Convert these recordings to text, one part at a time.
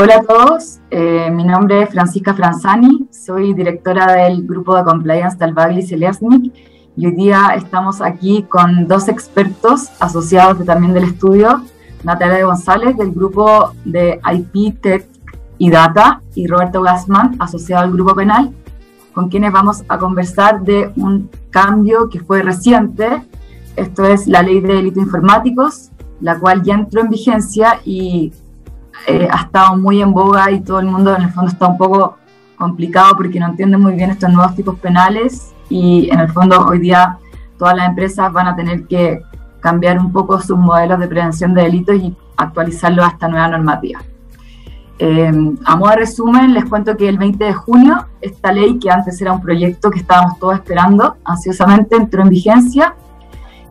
Hola a todos, eh, mi nombre es Francisca Franzani, soy directora del grupo de compliance del Bagli Selesnik y hoy día estamos aquí con dos expertos asociados también del estudio, Natalia González del grupo de IP, Tech y Data y Roberto Gassman, asociado al grupo penal, con quienes vamos a conversar de un cambio que fue reciente, esto es la ley de delitos informáticos, la cual ya entró en vigencia y eh, ha estado muy en boga y todo el mundo en el fondo está un poco complicado porque no entiende muy bien estos nuevos tipos penales y en el fondo hoy día todas las empresas van a tener que cambiar un poco sus modelos de prevención de delitos y actualizarlo a esta nueva normativa. Eh, a modo de resumen, les cuento que el 20 de junio esta ley, que antes era un proyecto que estábamos todos esperando ansiosamente, entró en vigencia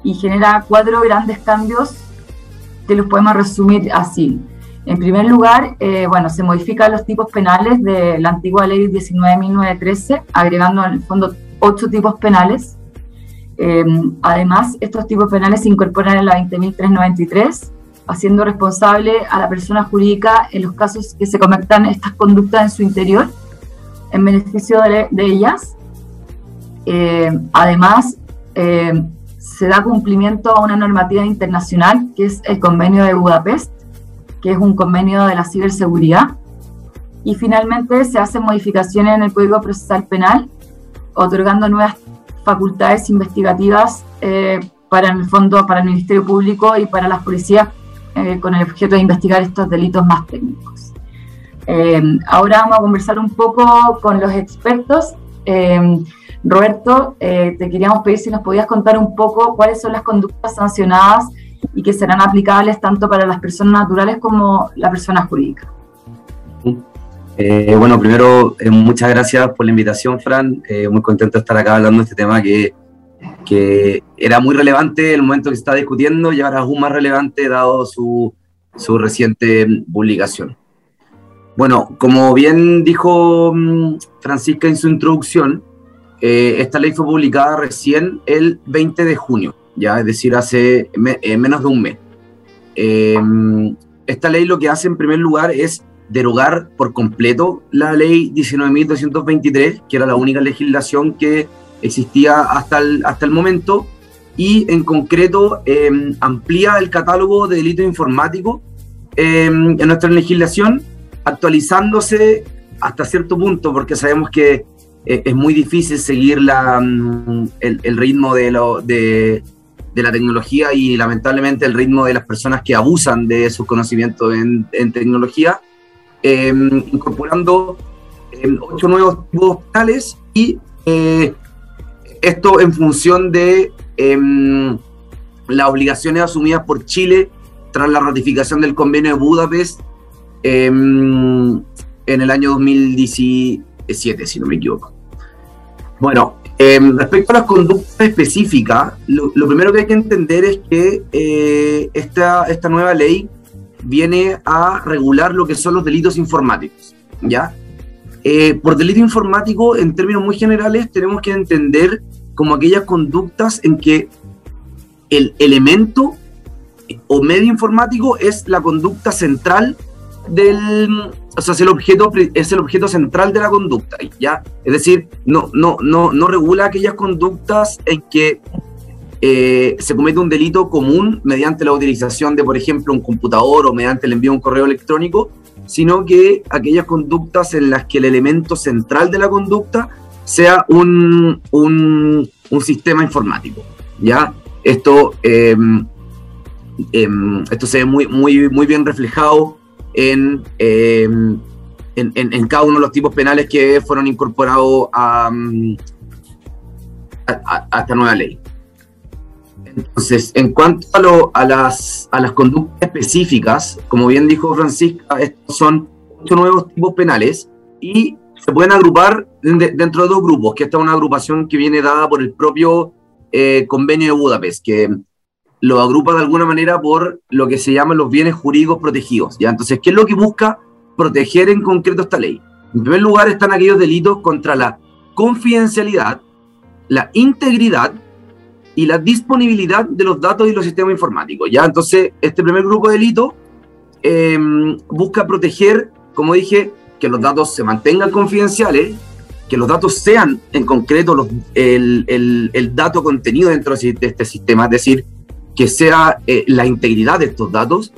y genera cuatro grandes cambios que los podemos resumir así. En primer lugar, eh, bueno, se modifican los tipos penales de la antigua ley 19.913, agregando en el fondo ocho tipos penales. Eh, además, estos tipos penales se incorporan en la 20.393, haciendo responsable a la persona jurídica en los casos que se cometan estas conductas en su interior, en beneficio de, ellas. Eh, además, se da cumplimiento a una normativa internacional, que es el Convenio de Budapest, que es un convenio de la ciberseguridad. Y finalmente se hacen modificaciones en el Código Procesal Penal, otorgando nuevas facultades investigativas eh, para el fondo, para el Ministerio Público y para las policías eh, con el objeto de investigar estos delitos más técnicos. Eh, ahora vamos a conversar un poco con los expertos. Roberto, te queríamos pedir si nos podías contar un poco cuáles son las conductas sancionadas y que serán aplicables tanto para las personas naturales como la persona jurídica. Eh, bueno, primero, eh, muchas gracias por la invitación, Fran. Eh, muy contento de estar acá hablando de este tema que, que era muy relevante el momento que se está discutiendo y ahora es aún más relevante dado su, su reciente publicación. Bueno, como bien dijo mm, Francisca en su introducción, esta ley fue publicada recién el 20 de junio ya es decir, hace eh, menos de un mes. Em, esta ley lo que hace en primer lugar es derogar por completo la ley 19.223, que era la única legislación que existía hasta el, hasta el momento, y en concreto em, amplía el catálogo de delitos informáticos em, en nuestra legislación, actualizándose hasta cierto punto, porque sabemos que eh, es muy difícil seguir la, mm, el, el, ritmo de, lo, de, de la tecnología y lamentablemente el ritmo de las personas que abusan de sus conocimientos en, tecnología, em, incorporando em, ocho nuevos tipos tales y eh, esto en función de em, las obligaciones asumidas por Chile tras la ratificación del convenio de Budapest en el año 2017, si no me equivoco. Bueno, Em, respecto a las conductas específicas, lo, primero que hay que entender es que eh, esta, esta nueva ley viene a regular lo que son los delitos informáticos, ¿ya? Eh, por delito informático, en términos muy generales, tenemos que entender como aquellas conductas en que el elemento o medio informático es la conducta central del, o sea, es el objeto, es el objeto central de la conducta, ¿ya? Es decir, no, no, no, no regula aquellas conductas en que eh, se comete un delito común mediante la utilización de, por ejemplo, un computador o mediante el envío de un correo electrónico, sino que aquellas conductas en las que el elemento central de la conducta sea un, un, sistema informático, ¿ya? Esto, em, em, esto se ve muy, muy, muy bien reflejado Em, en, en, cada uno de los tipos penales que fueron incorporados a, a, esta nueva ley. Entonces, en cuanto a, las, a las conductas específicas, como bien dijo Francisca, estos son ocho nuevos tipos penales y se pueden agrupar dentro de dos grupos, que esta es una agrupación que viene dada por el propio eh, convenio de Budapest, que lo agrupa de alguna manera por lo que se llaman los bienes jurídicos protegidos. ¿ya? Entonces, ¿qué es lo que busca proteger en concreto esta ley? En primer lugar están aquellos delitos contra la confidencialidad, la integridad y la disponibilidad de los datos y los sistemas informáticos. ¿ya? Entonces, este primer grupo de delitos em, busca proteger como dije, que los datos se mantengan confidenciales, que los datos sean en concreto el, el, dato contenido dentro de este sistema, es decir, que sea eh, la integridad de estos datos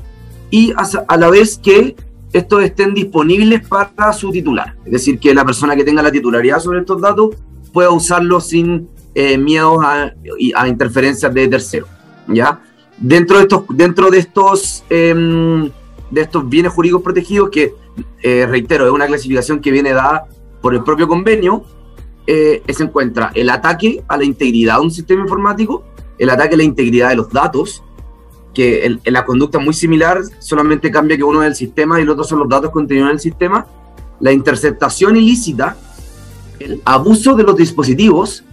y a, la vez que estos estén disponibles para su titular, es decir, que la persona que tenga la titularidad sobre estos datos pueda usarlos sin eh, miedos a, a, interferencias de terceros, ¿ya? Dentro de estos, dentro de estos, eh, de estos bienes jurídicos protegidos, que eh, reitero, es una clasificación que viene dada por el propio convenio, eh, se encuentra el ataque a la integridad de un sistema informático, el ataque a la integridad de los datos, que en, la conducta es muy similar, solamente cambia que uno es el sistema y el otro son los datos contenidos en el sistema, la interceptación ilícita, el abuso de los dispositivos,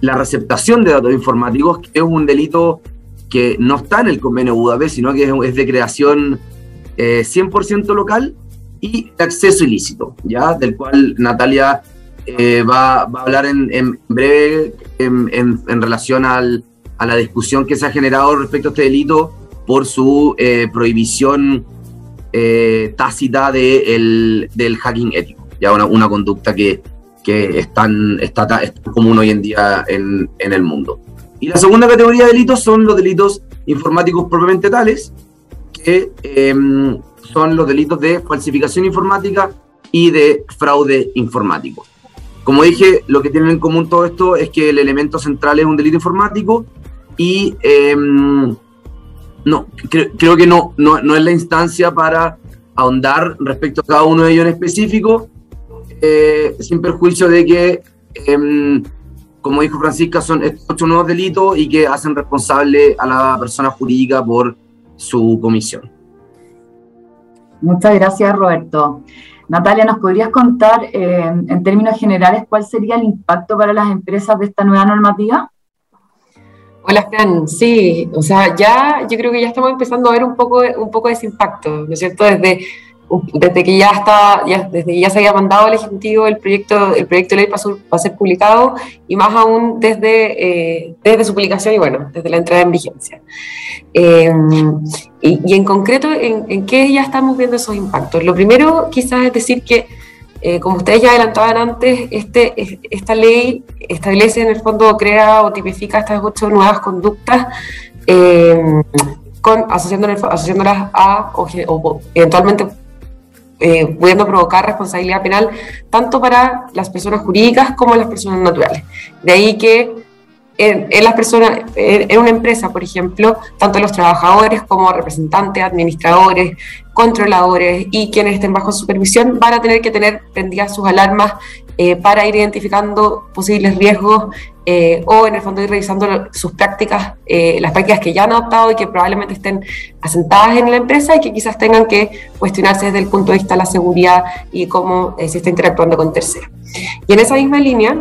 la receptación de datos informáticos, que es un delito que no está en el convenio Budapest, sino que es, de creación eh, 100% local, y acceso ilícito, ¿ya? Del cual Natalia eh, va, va, a hablar en, en breve en, en, relación al, a la discusión que se ha generado respecto a este delito por su eh, prohibición eh, tácita de el, del hacking ético, ya una, una conducta que, que es tan, está, tan, común hoy en día en, en el mundo. Y la segunda categoría de delitos son los delitos informáticos propiamente tales, que em, son los delitos de falsificación informática y de fraude informático. Como dije, lo que tienen en común todo esto es que el elemento central es un delito informático y eh, no, cre creo que no, no, no, es la instancia para ahondar respecto a cada uno de ellos en específico, eh, sin perjuicio de que, eh, como dijo Francisca, son ocho nuevos delitos y que hacen responsable a la persona jurídica por su comisión. Muchas gracias, Roberto. Natalia, ¿nos podrías contar eh, en términos generales cuál sería el impacto para las empresas de esta nueva normativa? Hola, Fran. Sí, o sea, ya yo creo que ya estamos empezando a ver un poco, un poco de ese impacto, ¿no es cierto? Desde, desde que ya está, ya, desde que ya se había mandado al Ejecutivo el proyecto, el proyecto de ley para, para ser publicado y más aún desde, eh, desde su publicación y bueno, desde la entrada en vigencia. Eh, y, y, en concreto, ¿en, ¿en, qué ya estamos viendo esos impactos? Lo primero quizás es decir que, eh, como ustedes ya adelantaban antes, este, esta ley establece en el fondo, crea o tipifica estas ocho nuevas conductas. Eh, asociándolas, a o, eventualmente eh, pudiendo provocar responsabilidad penal tanto para las personas jurídicas como las personas naturales. De ahí que en, una empresa, por ejemplo, tanto los trabajadores como representantes, administradores, controladores y quienes estén bajo supervisión van a tener que tener prendidas sus alarmas eh, para ir identificando posibles riesgos eh, o en el fondo ir revisando sus prácticas, eh, las prácticas que ya han adoptado y que probablemente estén asentadas en la empresa y que quizás tengan que cuestionarse desde el punto de vista de la seguridad y cómo se está interactuando con terceros. Y en esa misma línea,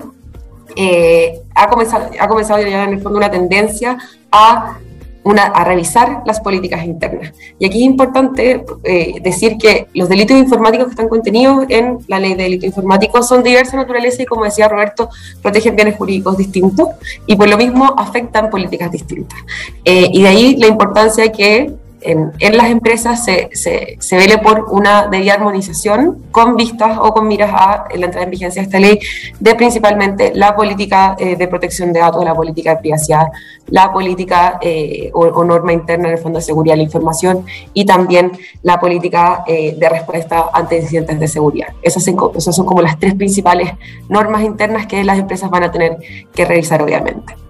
eh, ha, comenzado, ha comenzado ya en el fondo una tendencia a, una, a revisar las políticas internas. Y aquí es importante eh, decir que los delitos informáticos que están contenidos en la ley de delitos informáticos son de diversa naturaleza y, como decía Roberto, protegen bienes jurídicos distintos y por lo mismo afectan políticas distintas. Eh, y de ahí la importancia que en, las empresas se, se, se, vele por una debida armonización con vistas o con miras a la entrada en vigencia de esta ley de principalmente la política eh, de protección de datos, la política de privacidad, la política eh, o, norma interna del Fondo de Seguridad de la Información y también la política eh, de respuesta ante incidentes de seguridad. Esas esas son como las tres principales normas internas que las empresas van a tener que revisar obviamente.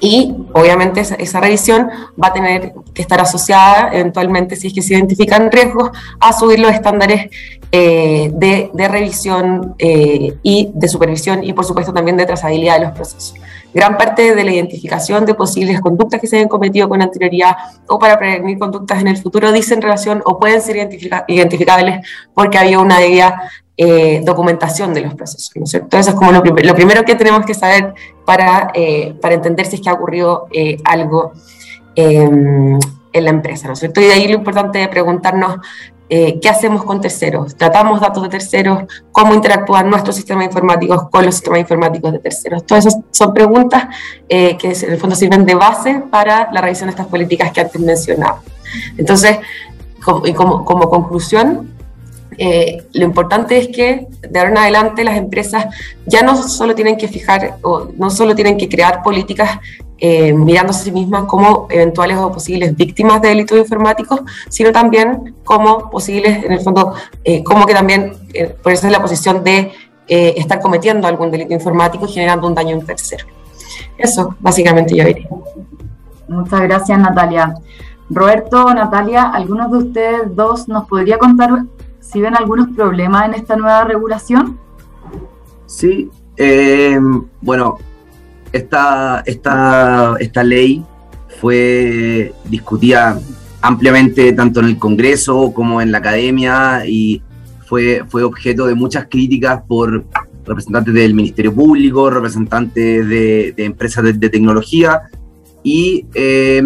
Y obviamente esa, revisión va a tener que estar asociada eventualmente, si es que se identifican riesgos, a subir los estándares eh, de, revisión eh, y de supervisión y por supuesto también de trazabilidad de los procesos. Gran parte de la identificación de posibles conductas que se hayan cometido con anterioridad o para prevenir conductas en el futuro dicen relación o pueden ser identifica, identificables porque había una debida eh, documentación de los procesos, ¿no es? Eso es como lo, lo primero que tenemos que saber para, eh, para, entender si es que ha ocurrido eh, algo en la empresa, ¿no es? Y de ahí lo importante de preguntarnos qué hacemos con terceros, tratamos datos de terceros, cómo interactúan nuestros sistemas informáticos con los sistemas informáticos de terceros. Todas esas son preguntas que en el fondo sirven de base para la revisión de estas políticas que antes mencionaba. Entonces, como, y como, como conclusión, eh, lo importante es que de ahora en adelante las empresas ya no solo tienen que fijar o no solo tienen que crear políticas eh, mirándose a sí mismas como eventuales o posibles víctimas de delitos informáticos, sino también como posibles, en el fondo, eh, como que también, por eso es la posición de estar cometiendo algún delito informático y generando un daño a un tercero. Eso, básicamente, yo diría. Muchas gracias, Natalia. Roberto, Natalia, ¿algunos de ustedes dos nos podría contar si ven algunos problemas en esta nueva regulación? Sí, eh, bueno, esta, esta, esta ley fue discutida ampliamente tanto en el Congreso como en la academia y fue, fue objeto de muchas críticas por representantes del Ministerio Público, representantes de, empresas de, tecnología y eh,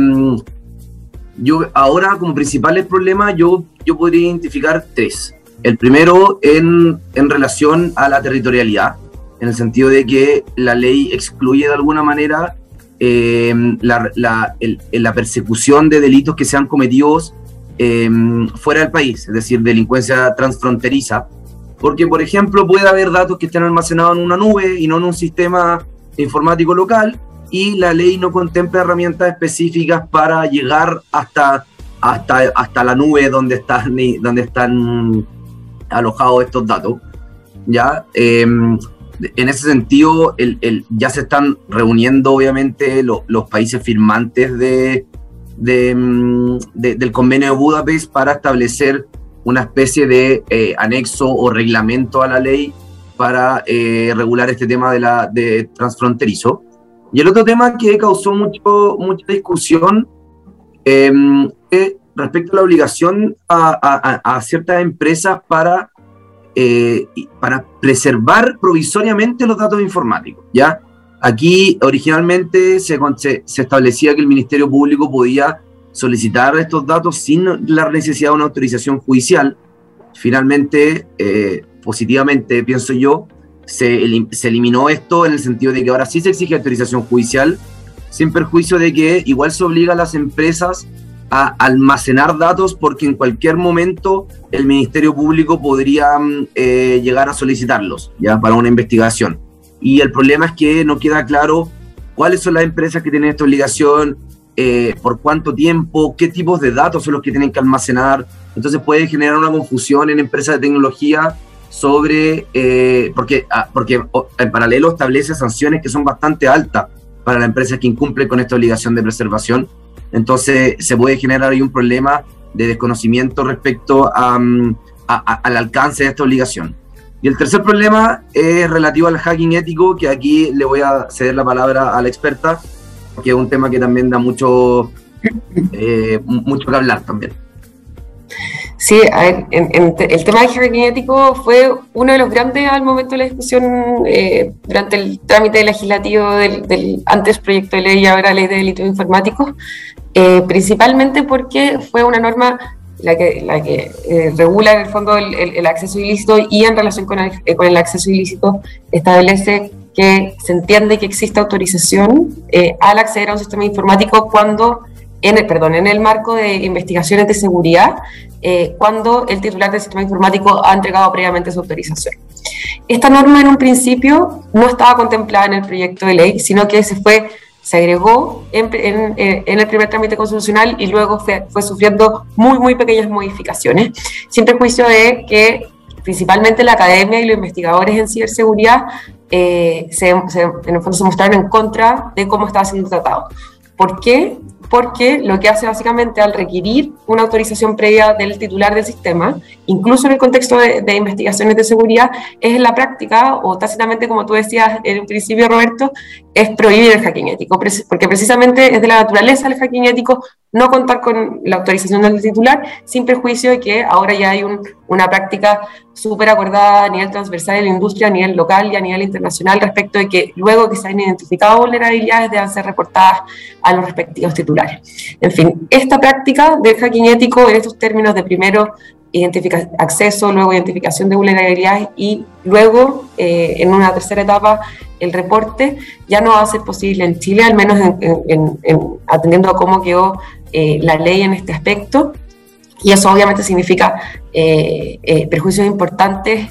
yo ahora como principales problemas yo, yo podría identificar tres. El primero en, en relación a la territorialidad, en el sentido de que la ley excluye de alguna manera eh, la, la, la, persecución de delitos que sean cometidos eh, fuera del país, es decir, delincuencia transfronteriza, porque, por ejemplo, puede haber datos que estén almacenados en una nube y no en un sistema informático local, y la ley no contempla herramientas específicas para llegar hasta, hasta, hasta la nube donde están, donde están alojados estos datos. ¿ya? Em, en ese sentido, el, ya se están reuniendo, obviamente, los países firmantes de, mm, de, del convenio de Budapest para establecer una especie de eh, anexo o reglamento a la ley para eh, regular este tema de, la, de transfronterizo. Y el otro tema que causó mucho, mucha discusión em, es respecto a la obligación a, a, ciertas empresas para, eh, para preservar provisoriamente los datos informáticos. ¿ya? Aquí originalmente se, se, establecía que el Ministerio Público podía solicitar estos datos sin la necesidad de una autorización judicial. Finalmente, eh, positivamente, pienso yo, se, se, eliminó esto en el sentido de que ahora sí se exige autorización judicial, sin perjuicio de que igual se obliga a las empresas a almacenar datos porque en cualquier momento el Ministerio Público podría mm, eh, llegar a solicitarlos ya para una investigación. Y el problema es que no queda claro cuáles son las empresas que tienen esta obligación, eh, por cuánto tiempo, qué tipos de datos son los que tienen que almacenar. Entonces puede generar una confusión en empresas de tecnología sobre, eh, porque, ah, porque en paralelo establece sanciones que son bastante altas para las empresas que incumplen con esta obligación de preservación. Entonces se puede generar ahí un problema de desconocimiento respecto mm, al alcance de esta obligación. Y el tercer problema es relativo al hacking ético, que aquí le voy a ceder la palabra a la experta, que es un tema que también da mucho, eh, mucho que hablar también. Sí, el tema del hacking ético fue uno de los grandes al momento de la discusión eh, durante el trámite legislativo del, antes proyecto de ley y ahora ley de delitos informáticos, eh, principalmente porque fue una norma la que, la que eh, regula en el fondo el, acceso ilícito y en relación con el, con el acceso ilícito establece que se entiende que existe autorización al acceder a un sistema informático cuando en el, perdón, en el marco de investigaciones de seguridad eh, cuando el titular del sistema informático ha entregado previamente su autorización. Esta norma en un principio no estaba contemplada en el proyecto de ley, sino que se fue se agregó en, el primer trámite constitucional y luego fue, sufriendo muy, muy pequeñas modificaciones, sin prejuicio de que principalmente la academia y los investigadores en ciberseguridad eh, se, se mostraron en contra de cómo estaba siendo tratado. ¿Por qué? Porque lo que hace básicamente al requerir una autorización previa del titular del sistema, incluso en el contexto de, investigaciones de seguridad, es en la práctica, o tácitamente como tú decías en un principio, Roberto, es prohibir el hacking ético, porque precisamente es de la naturaleza del hacking ético no contar con la autorización del titular, sin perjuicio de que ahora ya hay una práctica súper acordada a nivel transversal en la industria, a nivel local y a nivel internacional, respecto de que luego que se han identificado vulnerabilidades deben ser reportadas a los respectivos titulares. En fin, esta práctica del hacking ético en estos términos de primero acceso, luego identificación de vulnerabilidades y luego, eh, en una tercera etapa, el reporte, ya no va a ser posible en Chile, al menos atendiendo a cómo quedó eh, la ley en este aspecto. y eso obviamente significa eh, eh, perjuicios importantes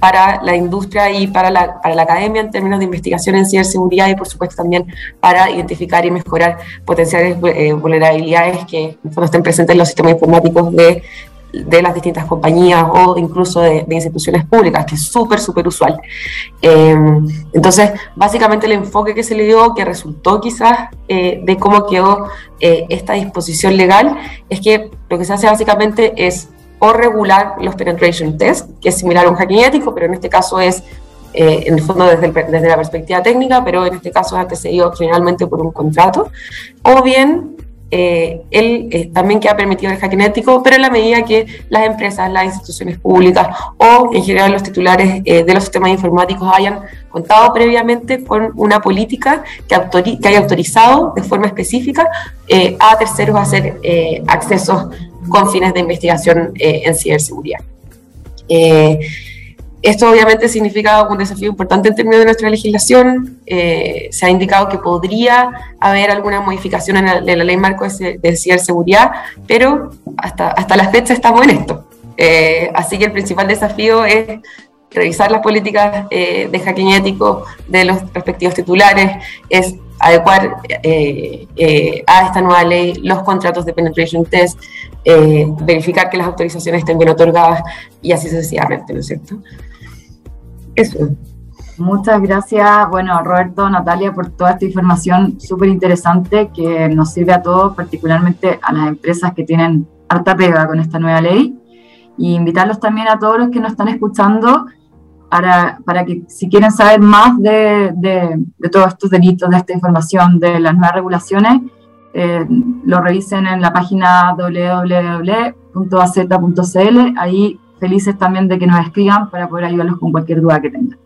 para la industria y para la, para la, academia en términos de investigación en ciberseguridad y por supuesto también para identificar y mejorar potenciales vulnerabilidades que en estén presentes en los sistemas informáticos de de las distintas compañías o incluso de, instituciones públicas, que es súper, súper usual. Eh, entonces, básicamente el enfoque que se le dio, que resultó quizás eh, de cómo quedó eh, esta disposición legal, es que lo que se hace básicamente es o regular los penetration tests, que es similar a un hacking ético, pero en este caso es en el fondo desde, desde, la perspectiva técnica, pero en este caso es antecedido generalmente por un contrato, o bien eh, él eh, también queda permitido el hacking ético, pero en la medida que las empresas, las instituciones públicas o en general los titulares eh, de los sistemas informáticos hayan contado previamente con una política que, que haya autorizado de forma específica a terceros a hacer accesos con fines de investigación en ciberseguridad. Esto obviamente significa un desafío importante en términos de nuestra legislación. Eh, se ha indicado que podría haber alguna modificación en la, ley marco de, ciberseguridad, pero hasta, hasta la fecha estamos en esto. Eh, así que el principal desafío es revisar las políticas eh, de hacking ético de los respectivos titulares, es adecuar a esta nueva ley los contratos de penetration test, verificar que las autorizaciones estén bien otorgadas y así sucesivamente, ¿no es cierto? Eso. Muchas gracias, bueno, Roberto, Natalia, por toda esta información súper interesante que nos sirve a todos, particularmente a las empresas que tienen harta pega con esta nueva ley. Y invitarlos también a todos los que nos están escuchando para, para que si quieren saber más de, de, todos estos delitos, de esta información, de las nuevas regulaciones, eh, lo revisen en la página www.az.cl. Ahí felices también de que nos escriban para poder ayudarlos con cualquier duda que tengan.